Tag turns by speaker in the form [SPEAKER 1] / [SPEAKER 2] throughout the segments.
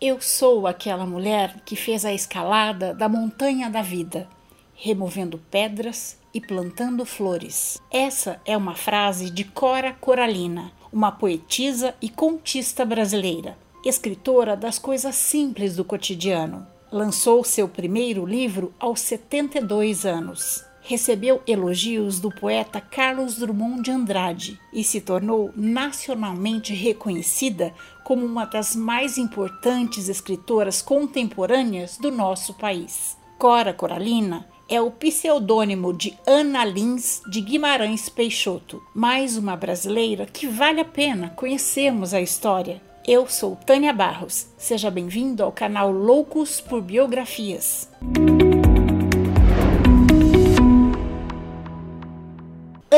[SPEAKER 1] Eu sou aquela mulher que fez a escalada da montanha da vida, removendo pedras e plantando flores. Essa é uma frase de Cora Coralina, uma poetisa e contista brasileira, escritora das coisas simples do cotidiano. Lançou seu primeiro livro aos 72 anos. Recebeu elogios do poeta Carlos Drummond de Andrade e se tornou nacionalmente reconhecida como uma das mais importantes escritoras contemporâneas do nosso país. Cora Coralina é o pseudônimo de Ana Lins de Guimarães Peixoto, mais uma brasileira que vale a pena conhecermos a história. Eu sou Tânia Barros. Seja bem-vindo ao canal Loucos por Biografias.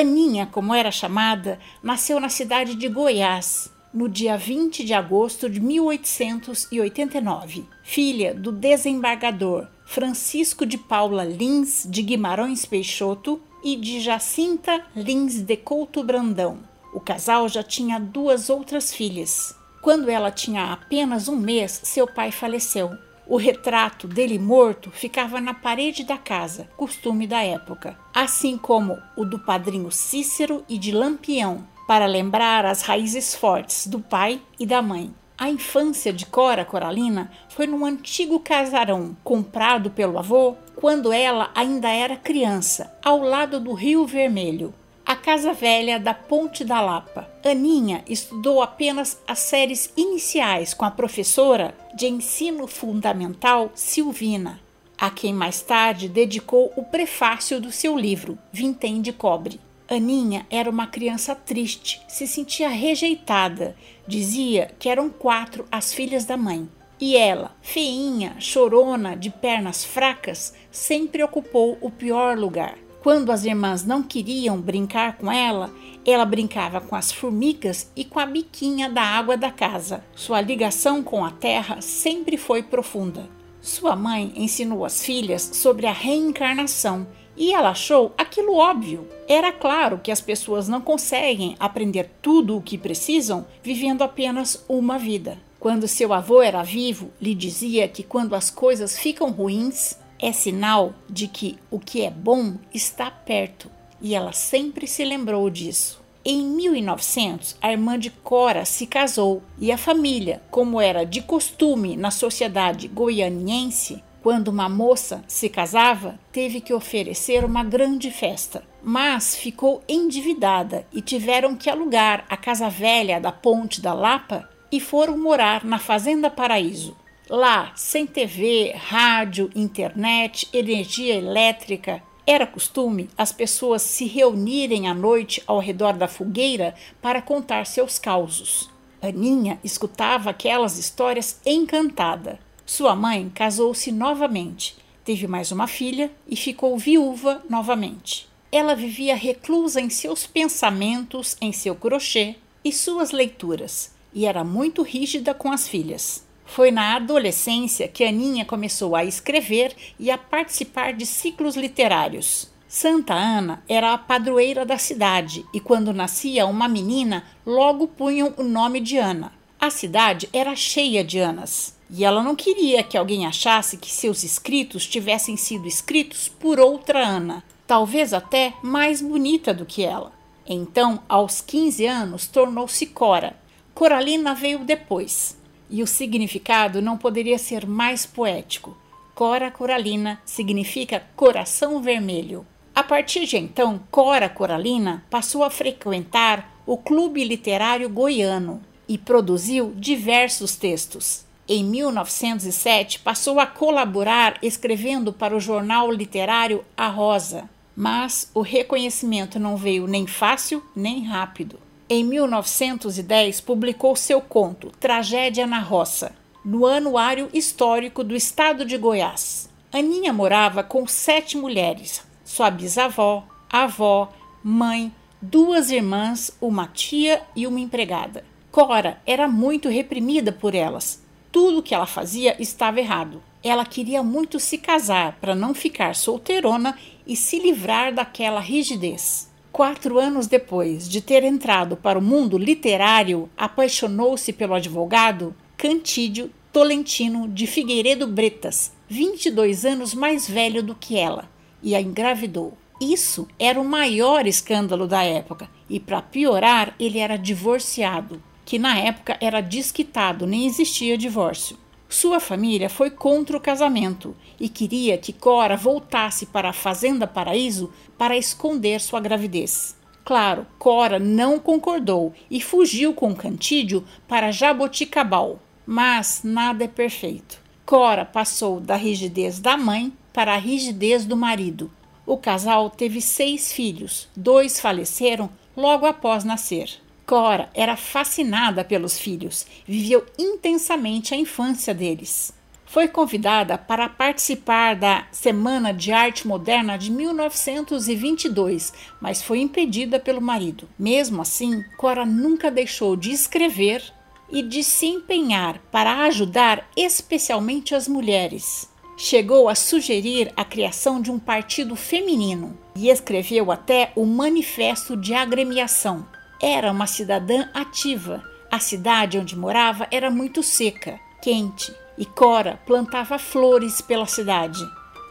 [SPEAKER 1] Aninha, como era chamada, nasceu na cidade de Goiás, no dia 20 de agosto de 1889, filha do desembargador Francisco de Paula Lins de Guimarães Peixoto e de Jacinta Lins de Couto Brandão. O casal já tinha duas outras filhas, quando ela tinha apenas um mês, seu pai faleceu. O retrato dele morto ficava na parede da casa, costume da época, assim como o do padrinho Cícero e de Lampião, para lembrar as raízes fortes do pai e da mãe. A infância de Cora Coralina foi num antigo casarão comprado pelo avô quando ela ainda era criança, ao lado do Rio Vermelho Casa Velha da Ponte da Lapa. Aninha estudou apenas as séries iniciais com a professora de ensino fundamental Silvina, a quem mais tarde dedicou o prefácio do seu livro Vintém de Cobre. Aninha era uma criança triste, se sentia rejeitada, dizia que eram quatro as filhas da mãe. E ela, feinha, chorona, de pernas fracas, sempre ocupou o pior lugar. Quando as irmãs não queriam brincar com ela, ela brincava com as formigas e com a biquinha da água da casa. Sua ligação com a terra sempre foi profunda. Sua mãe ensinou as filhas sobre a reencarnação e ela achou aquilo óbvio. Era claro que as pessoas não conseguem aprender tudo o que precisam vivendo apenas uma vida. Quando seu avô era vivo, lhe dizia que quando as coisas ficam ruins, é sinal de que o que é bom está perto e ela sempre se lembrou disso. Em 1900, a irmã de Cora se casou e a família, como era de costume na sociedade goianiense, quando uma moça se casava, teve que oferecer uma grande festa. Mas ficou endividada e tiveram que alugar a casa velha da Ponte da Lapa e foram morar na Fazenda Paraíso. Lá, sem TV, rádio, internet, energia elétrica, era costume as pessoas se reunirem à noite ao redor da fogueira para contar seus causos. Aninha escutava aquelas histórias encantada. Sua mãe casou-se novamente, teve mais uma filha e ficou viúva novamente. Ela vivia reclusa em seus pensamentos, em seu crochê e suas leituras, e era muito rígida com as filhas. Foi na adolescência que Aninha começou a escrever e a participar de ciclos literários. Santa Ana era a padroeira da cidade e, quando nascia uma menina, logo punham o nome de Ana. A cidade era cheia de Anas e ela não queria que alguém achasse que seus escritos tivessem sido escritos por outra Ana, talvez até mais bonita do que ela. Então, aos 15 anos, tornou-se Cora. Coralina veio depois e o significado não poderia ser mais poético. Cora Coralina significa coração vermelho. A partir de então, Cora Coralina passou a frequentar o Clube Literário Goiano e produziu diversos textos. Em 1907, passou a colaborar escrevendo para o jornal literário A Rosa, mas o reconhecimento não veio nem fácil nem rápido. Em 1910, publicou seu conto Tragédia na Roça, no Anuário Histórico do Estado de Goiás. Aninha morava com sete mulheres: sua bisavó, avó, mãe, duas irmãs, uma tia e uma empregada. Cora era muito reprimida por elas. Tudo que ela fazia estava errado. Ela queria muito se casar para não ficar solteirona e se livrar daquela rigidez. Quatro anos depois de ter entrado para o mundo literário, apaixonou-se pelo advogado Cantídio Tolentino de Figueiredo Bretas, 22 anos mais velho do que ela, e a engravidou. Isso era o maior escândalo da época, e para piorar, ele era divorciado, que na época era desquitado, nem existia divórcio. Sua família foi contra o casamento e queria que Cora voltasse para a Fazenda Paraíso para esconder sua gravidez. Claro, Cora não concordou e fugiu com Cantídio para Jaboticabal. Mas nada é perfeito. Cora passou da rigidez da mãe para a rigidez do marido. O casal teve seis filhos, dois faleceram logo após nascer. Cora era fascinada pelos filhos, viveu intensamente a infância deles. Foi convidada para participar da Semana de Arte Moderna de 1922, mas foi impedida pelo marido. Mesmo assim, Cora nunca deixou de escrever e de se empenhar para ajudar especialmente as mulheres. Chegou a sugerir a criação de um partido feminino e escreveu até o Manifesto de Agremiação. Era uma cidadã ativa. A cidade onde morava era muito seca, quente, e Cora plantava flores pela cidade.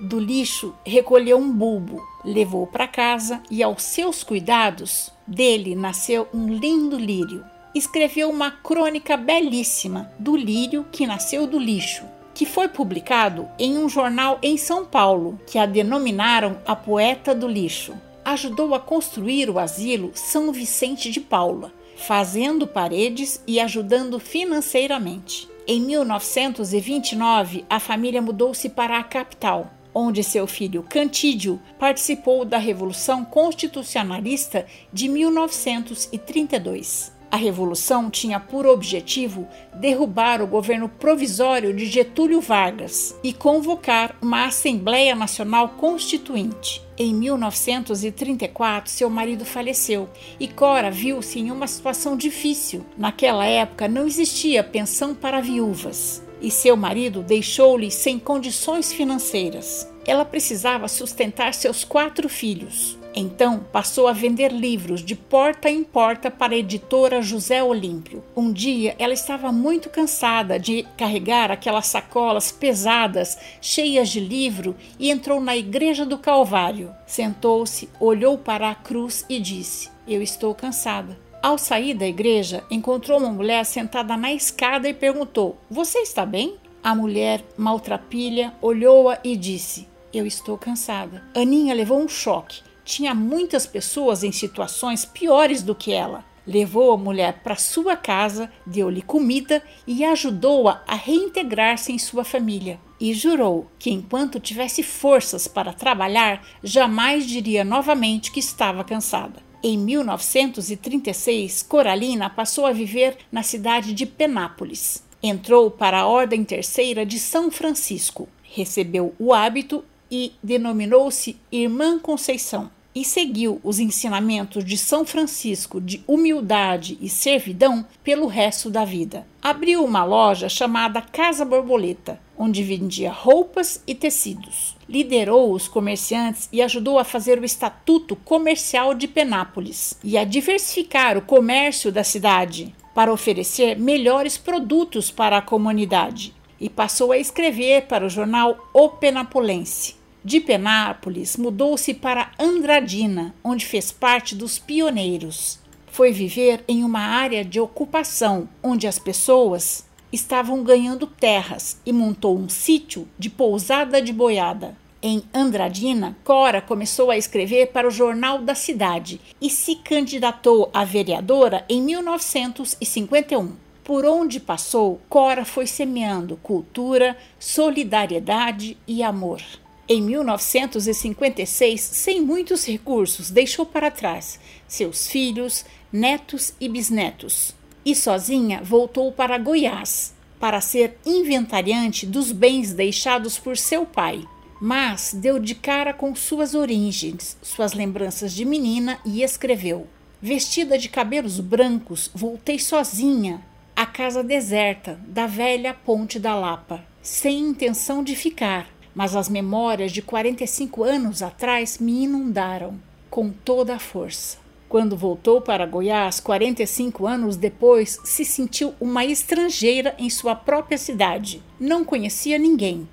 [SPEAKER 1] Do lixo recolheu um bulbo, levou para casa e, aos seus cuidados, dele nasceu um lindo lírio escreveu uma crônica belíssima do lírio que nasceu do lixo, que foi publicado em um jornal em São Paulo, que a denominaram a Poeta do Lixo. Ajudou a construir o asilo São Vicente de Paula, fazendo paredes e ajudando financeiramente. Em 1929, a família mudou-se para a capital, onde seu filho Cantídio participou da Revolução Constitucionalista de 1932. A revolução tinha por objetivo derrubar o governo provisório de Getúlio Vargas e convocar uma Assembleia Nacional Constituinte. Em 1934, seu marido faleceu e Cora viu-se em uma situação difícil. Naquela época não existia pensão para viúvas e seu marido deixou-lhe sem condições financeiras. Ela precisava sustentar seus quatro filhos. Então passou a vender livros de porta em porta para a editora José Olímpio. Um dia ela estava muito cansada de carregar aquelas sacolas pesadas, cheias de livro, e entrou na Igreja do Calvário. Sentou-se, olhou para a cruz e disse: Eu estou cansada. Ao sair da igreja, encontrou uma mulher sentada na escada e perguntou: Você está bem? A mulher, maltrapilha, olhou-a e disse: Eu estou cansada. Aninha levou um choque tinha muitas pessoas em situações piores do que ela. Levou a mulher para sua casa, deu-lhe comida e ajudou-a a, reintegrar-se em sua família. E jurou que, enquanto tivesse forças para trabalhar, jamais diria novamente que estava cansada. Em 1936, Coralina passou a viver na cidade de Penápolis. Entrou para a Ordem Terceira de São Francisco, recebeu o hábito e denominou-se Irmã Conceição e seguiu os ensinamentos de São Francisco de humildade e servidão pelo resto da vida. Abriu uma loja chamada Casa Borboleta, onde vendia roupas e tecidos. Liderou os comerciantes e ajudou a fazer o Estatuto Comercial de Penápolis e a diversificar o comércio da cidade para oferecer melhores produtos para a comunidade. E passou a escrever para o jornal O Penapolense de Penápolis, mudou-se para Andradina, onde fez parte dos pioneiros. Foi viver em uma área de ocupação onde as pessoas estavam ganhando terras e montou um sítio de pousada de boiada. Em Andradina, Cora começou a escrever para o Jornal da Cidade e se candidatou a vereadora em 1951. Por onde passou, Cora foi semeando cultura, solidariedade e amor. Em 1956, sem muitos recursos, deixou para trás seus filhos, netos e bisnetos. E sozinha voltou para Goiás para ser inventariante dos bens deixados por seu pai. Mas deu de cara com suas origens, suas lembranças de menina e escreveu: Vestida de cabelos brancos, voltei sozinha à casa deserta da velha Ponte da Lapa, sem intenção de ficar mas as memórias de 45 anos atrás me inundaram com toda a força. Quando voltou para Goiás, 45 anos depois, se sentiu uma estrangeira em sua própria cidade. Não conhecia ninguém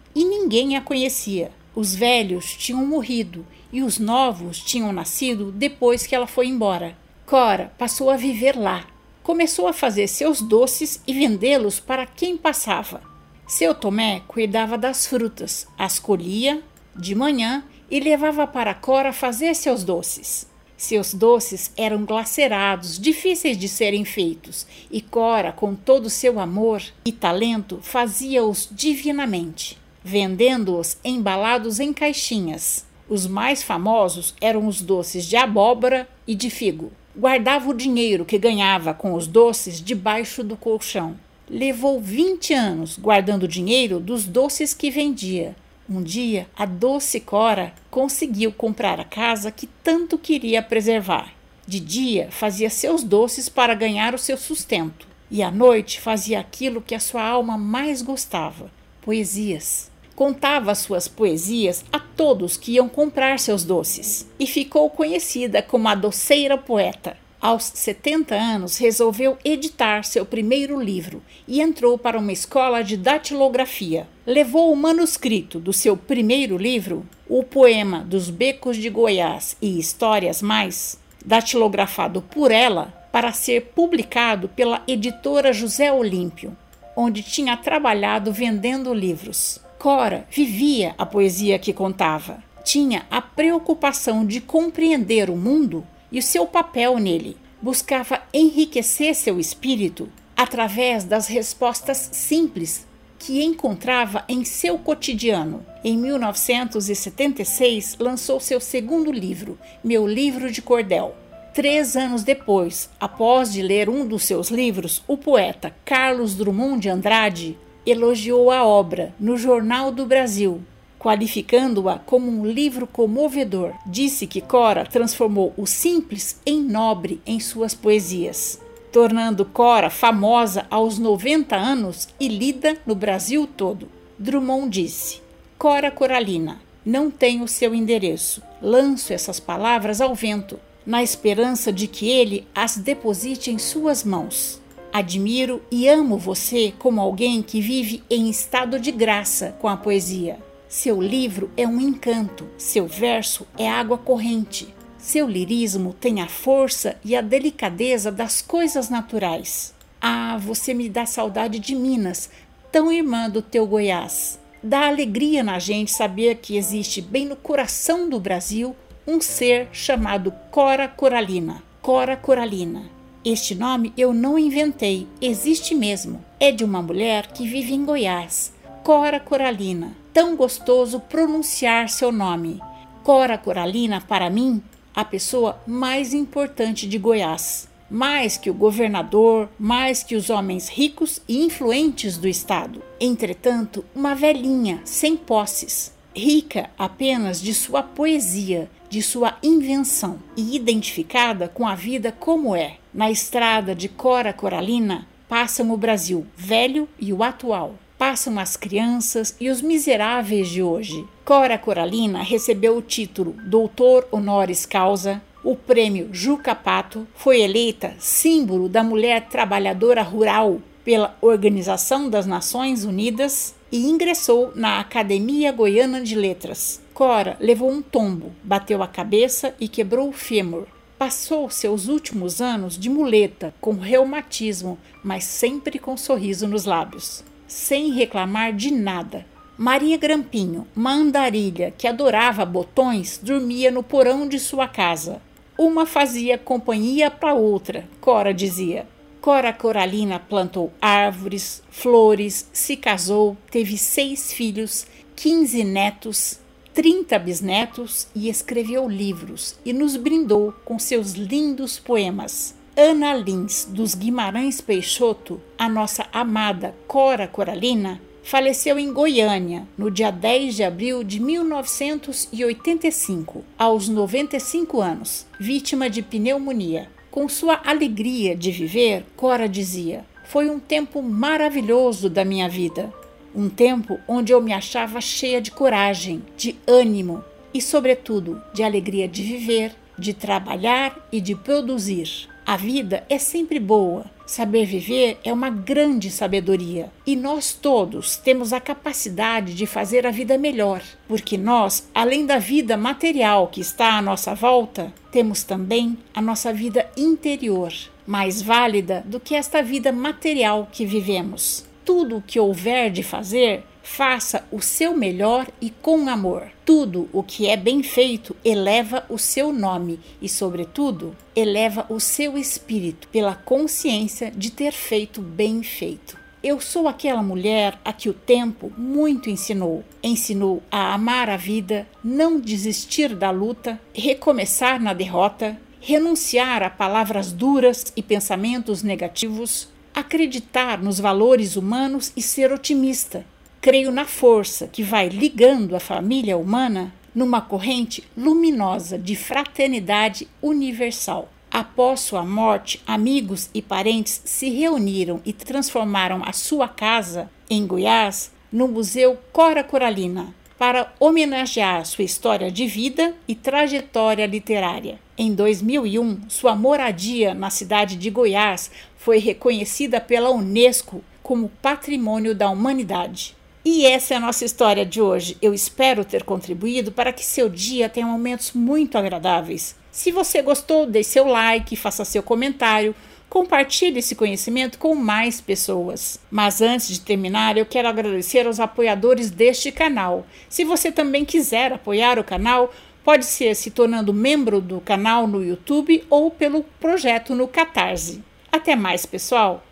[SPEAKER 1] ninguém a conhecia. Os velhos tinham morrido e os novos tinham nascido depois que ela foi embora. Cora passou a viver lá. Começou a fazer seus doces e vendê-los para quem passava. Seu Tomé cuidava das frutas, as colhia de manhã e levava para Cora fazer seus doces. Seus doces eram glacerados, difíceis de serem feitos, e Cora, com todo seu amor e talento, fazia-os divinamente, vendendo-os embalados em caixinhas. Os mais famosos eram os doces de abóbora e de figo. Guardava o dinheiro que ganhava com os doces debaixo do colchão. Levou 20 anos guardando o dinheiro dos doces que vendia um dia, a doce Cora conseguiu comprar a casa que tanto queria preservar. De dia, fazia seus doces para ganhar o seu sustento, e à noite fazia aquilo que a sua alma mais gostava: poesias. Contava suas poesias a todos que iam comprar seus doces, e ficou conhecida como a doceira poeta. Aos 70 anos, resolveu editar seu primeiro livro e entrou para uma escola de datilografia. Levou o manuscrito do seu primeiro livro, o poema dos Becos de Goiás e Histórias Mais, datilografado por ela, para ser publicado pela editora José Olímpio, onde tinha trabalhado vendendo livros. Cora vivia a poesia que contava. Tinha a preocupação de compreender o mundo e o seu papel nele. Buscava enriquecer seu espírito através das respostas simples que encontrava em seu cotidiano. Em 1976, lançou seu segundo livro, Meu Livro de Cordel. Três anos depois, após de ler um dos seus livros, o poeta Carlos Drummond de Andrade elogiou a obra no Jornal do Brasil qualificando-a como um livro comovedor. Disse que Cora transformou o simples em nobre em suas poesias, tornando Cora famosa aos 90 anos e lida no Brasil todo. Drummond disse: Cora Coralina, não tenho seu endereço. Lanço essas palavras ao vento, na esperança de que ele as deposite em suas mãos. Admiro e amo você como alguém que vive em estado de graça com a poesia. Seu livro é um encanto, seu verso é água corrente. Seu lirismo tem a força e a delicadeza das coisas naturais. Ah, você me dá saudade de Minas, tão irmã do teu Goiás. Dá alegria na gente saber que existe bem no coração do Brasil um ser chamado Cora Coralina. Cora Coralina. Este nome eu não inventei, existe mesmo. É de uma mulher que vive em Goiás. Cora Coralina tão gostoso pronunciar seu nome. Cora Coralina, para mim, a pessoa mais importante de Goiás. Mais que o governador, mais que os homens ricos e influentes do estado. Entretanto, uma velhinha, sem posses, rica apenas de sua poesia, de sua invenção e identificada com a vida como é. Na estrada de Cora Coralina passam o Brasil velho e o atual passam as crianças e os miseráveis de hoje. Cora Coralina recebeu o título Doutor Honoris Causa. O prêmio Juca Pato foi eleita símbolo da mulher trabalhadora rural pela Organização das Nações Unidas e ingressou na Academia Goiana de Letras. Cora levou um tombo, bateu a cabeça e quebrou o fêmur. Passou seus últimos anos de muleta, com reumatismo, mas sempre com um sorriso nos lábios sem reclamar de nada. Maria Grampinho, uma andarilha que adorava botões, dormia no porão de sua casa. Uma fazia companhia para outra, Cora dizia. Cora Coralina plantou árvores, flores, se casou, teve seis filhos, quinze netos, trinta bisnetos e escreveu livros e nos brindou com seus lindos poemas. Ana Lins dos Guimarães Peixoto, a nossa amada Cora Coralina, faleceu em Goiânia no dia 10 de abril de 1985, aos 95 anos, vítima de pneumonia. Com sua alegria de viver, Cora dizia: Foi um tempo maravilhoso da minha vida. Um tempo onde eu me achava cheia de coragem, de ânimo e, sobretudo, de alegria de viver de trabalhar e de produzir. A vida é sempre boa. Saber viver é uma grande sabedoria e nós todos temos a capacidade de fazer a vida melhor, porque nós, além da vida material que está à nossa volta, temos também a nossa vida interior, mais válida do que esta vida material que vivemos. Tudo o que houver de fazer, Faça o seu melhor e com amor. Tudo o que é bem feito eleva o seu nome e, sobretudo, eleva o seu espírito pela consciência de ter feito bem feito. Eu sou aquela mulher a que o tempo muito ensinou. Ensinou a amar a vida, não desistir da luta, recomeçar na derrota, renunciar a palavras duras e pensamentos negativos, acreditar nos valores humanos e ser otimista creio na força que vai ligando a família humana numa corrente luminosa de fraternidade universal. Após sua morte, amigos e parentes se reuniram e transformaram a sua casa, em Goiás, no Museu Cora Coralina, para homenagear sua história de vida e trajetória literária. Em 2001, sua moradia na cidade de Goiás foi reconhecida pela Unesco como Patrimônio da Humanidade. E essa é a nossa história de hoje. Eu espero ter contribuído para que seu dia tenha momentos muito agradáveis. Se você gostou, deixe seu like, faça seu comentário, compartilhe esse conhecimento com mais pessoas. Mas antes de terminar, eu quero agradecer aos apoiadores deste canal. Se você também quiser apoiar o canal, pode ser se tornando membro do canal no YouTube ou pelo projeto no Catarse. Até mais, pessoal!